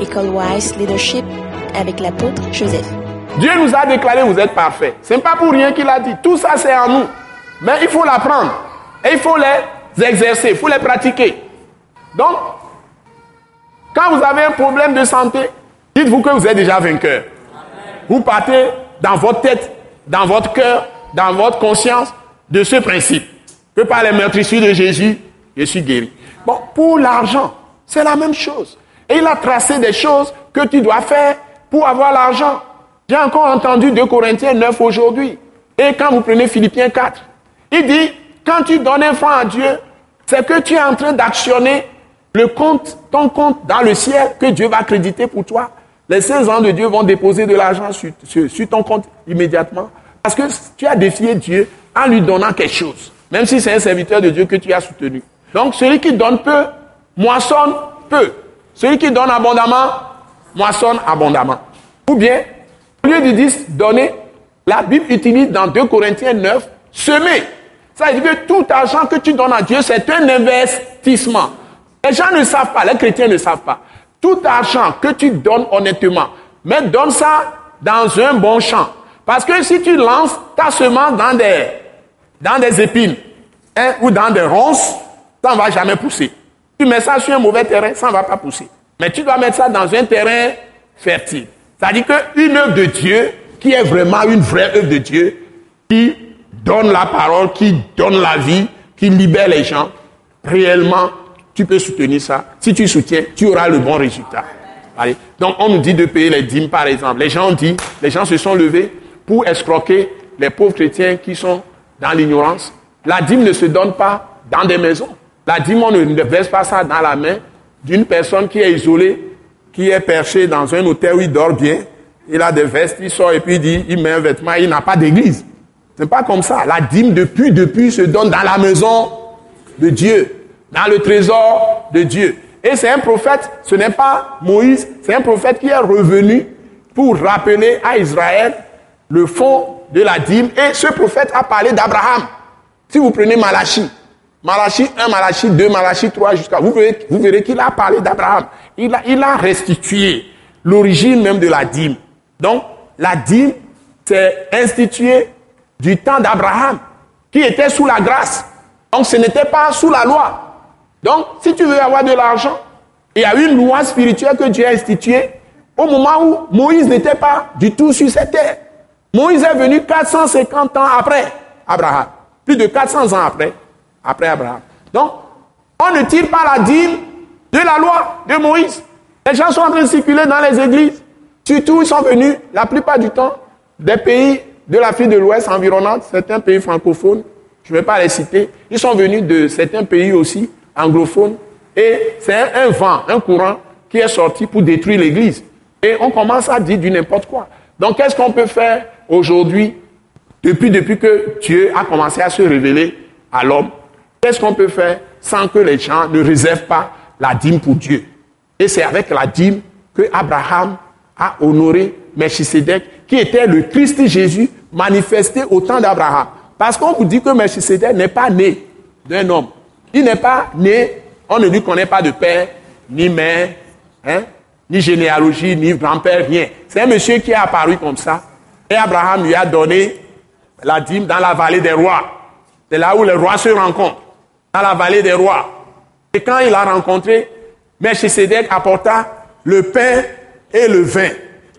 École Wise Leadership avec l'apôtre Joseph. Dieu nous a déclaré vous êtes parfaits. Ce n'est pas pour rien qu'il a dit. Tout ça c'est en nous. Mais il faut l'apprendre. Et il faut les exercer, il faut les pratiquer. Donc, quand vous avez un problème de santé, dites-vous que vous êtes déjà vainqueur. Vous partez dans votre tête, dans votre cœur, dans votre conscience de ce principe. Que par les meurtrissures de Jésus, je suis guéri. Bon, pour l'argent, c'est la même chose. Et il a tracé des choses que tu dois faire pour avoir l'argent. J'ai encore entendu 2 Corinthiens 9 aujourd'hui. Et quand vous prenez Philippiens 4, il dit, quand tu donnes un franc à Dieu, c'est que tu es en train d'actionner le compte, ton compte dans le ciel que Dieu va créditer pour toi. Les 16 ans de Dieu vont déposer de l'argent sur, sur, ton compte immédiatement. Parce que tu as défié Dieu en lui donnant quelque chose. Même si c'est un serviteur de Dieu que tu as soutenu. Donc celui qui donne peu, moissonne peu. Celui qui donne abondamment, moissonne abondamment. Ou bien, au lieu de dire donner, la Bible utilise dans 2 Corinthiens 9, semer. Ça veut dire que tout argent que tu donnes à Dieu, c'est un investissement. Les gens ne savent pas, les chrétiens ne savent pas. Tout argent que tu donnes honnêtement, mais donne ça dans un bon champ. Parce que si tu lances ta semence dans des, dans des épines hein, ou dans des ronces, ça ne va jamais pousser. Tu mets ça sur un mauvais terrain, ça ne va pas pousser. Mais tu dois mettre ça dans un terrain fertile. C'est-à-dire qu'une œuvre de Dieu, qui est vraiment une vraie œuvre de Dieu, qui donne la parole, qui donne la vie, qui libère les gens, réellement, tu peux soutenir ça. Si tu soutiens, tu auras le bon résultat. Allez. Donc, on nous dit de payer les dîmes, par exemple. Les gens ont dit, les gens se sont levés pour escroquer les pauvres chrétiens qui sont dans l'ignorance. La dîme ne se donne pas dans des maisons. La dîme, on ne verse pas ça dans la main d'une personne qui est isolée, qui est perchée dans un hôtel où il dort bien. Il a des vestes, il sort et puis il dit, il met un vêtement, il n'a pas d'église. C'est pas comme ça. La dîme depuis, depuis se donne dans la maison de Dieu dans le trésor de Dieu. Et c'est un prophète, ce n'est pas Moïse, c'est un prophète qui est revenu pour rappeler à Israël le fond de la dîme. Et ce prophète a parlé d'Abraham. Si vous prenez Malachi, Malachi 1, Malachi 2, Malachi 3 jusqu'à... Vous verrez, vous verrez qu'il a parlé d'Abraham. Il a, il a restitué l'origine même de la dîme. Donc, la dîme, c'est institué du temps d'Abraham, qui était sous la grâce. Donc, ce n'était pas sous la loi. Donc, si tu veux avoir de l'argent, il y a une loi spirituelle que Dieu a instituée au moment où Moïse n'était pas du tout sur cette terre. Moïse est venu 450 ans après Abraham. Plus de 400 ans après, après Abraham. Donc, on ne tire pas la dîme de la loi de Moïse. Les gens sont en train de circuler dans les églises. Surtout, ils sont venus, la plupart du temps, des pays de l'Afrique de l'Ouest environnante, certains pays francophones, je ne vais pas les citer. Ils sont venus de certains pays aussi, anglophone, et c'est un, vent, un courant qui est sorti pour détruire l'Église. Et on commence à dire du n'importe quoi. Donc qu'est-ce qu'on peut faire aujourd'hui, depuis, depuis que Dieu a commencé à se révéler à l'homme? Qu'est-ce qu'on peut faire sans que les gens ne réservent pas la dîme pour Dieu? Et c'est avec la dîme que Abraham a honoré Melchisedec, qui était le Christ Jésus manifesté au temps d'Abraham. Parce qu'on vous dit que Melchisedec n'est pas né d'un homme. Il n'est pas né, on ne lui connaît pas de père, ni mère, hein, ni généalogie, ni grand-père, rien. C'est un monsieur qui est apparu comme ça. Et Abraham lui a donné la dîme dans la vallée des rois. C'est là où les rois se rencontrent, la vallée des rois. Et quand il a rencontré, Melchisedec apporta le pain et le vin,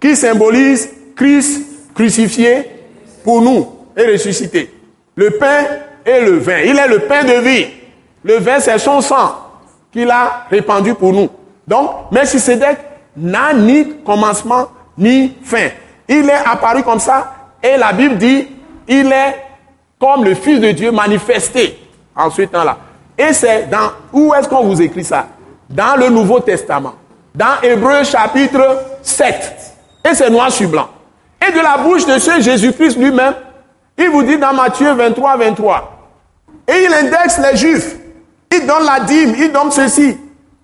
qui symbolisent Christ crucifié pour nous et ressuscité. Le pain et le vin. Il est le pain de vie. Le vin, c'est son sang qu'il a répandu pour nous. Donc, Melchisedec n'a ni commencement ni fin. Il est apparu comme ça et la Bible dit, il est comme le Fils de Dieu manifesté en ce temps-là. Et c'est dans, où est-ce qu'on vous écrit ça? Dans le Nouveau Testament. Dans Hébreu chapitre 7. Et c'est noir sur blanc. Et de la bouche de ce Jésus-Christ lui-même, il vous dit dans Matthieu 23, 23. Et il indexe les Juifs. Il donne la dîme, il donne ceci.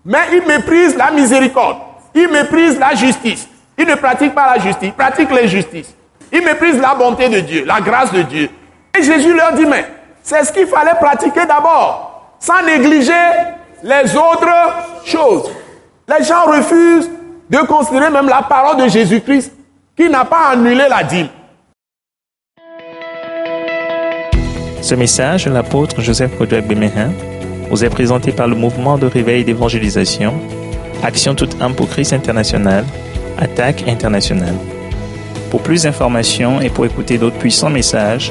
Mais il méprise la miséricorde. Il méprise la justice. Il ne pratique pas la justice, il pratique l'injustice. Il méprise la bonté de Dieu, la grâce de Dieu. Et Jésus leur dit, mais c'est ce qu'il fallait pratiquer d'abord, sans négliger les autres choses. Les gens refusent de considérer même la parole de Jésus-Christ qui n'a pas annulé la dîme. Ce message de l'apôtre Joseph Kodouak Bemehin vous est présenté par le mouvement de réveil d'évangélisation, Action toute âme pour Christ international, Attaque internationale. Pour plus d'informations et pour écouter d'autres puissants messages,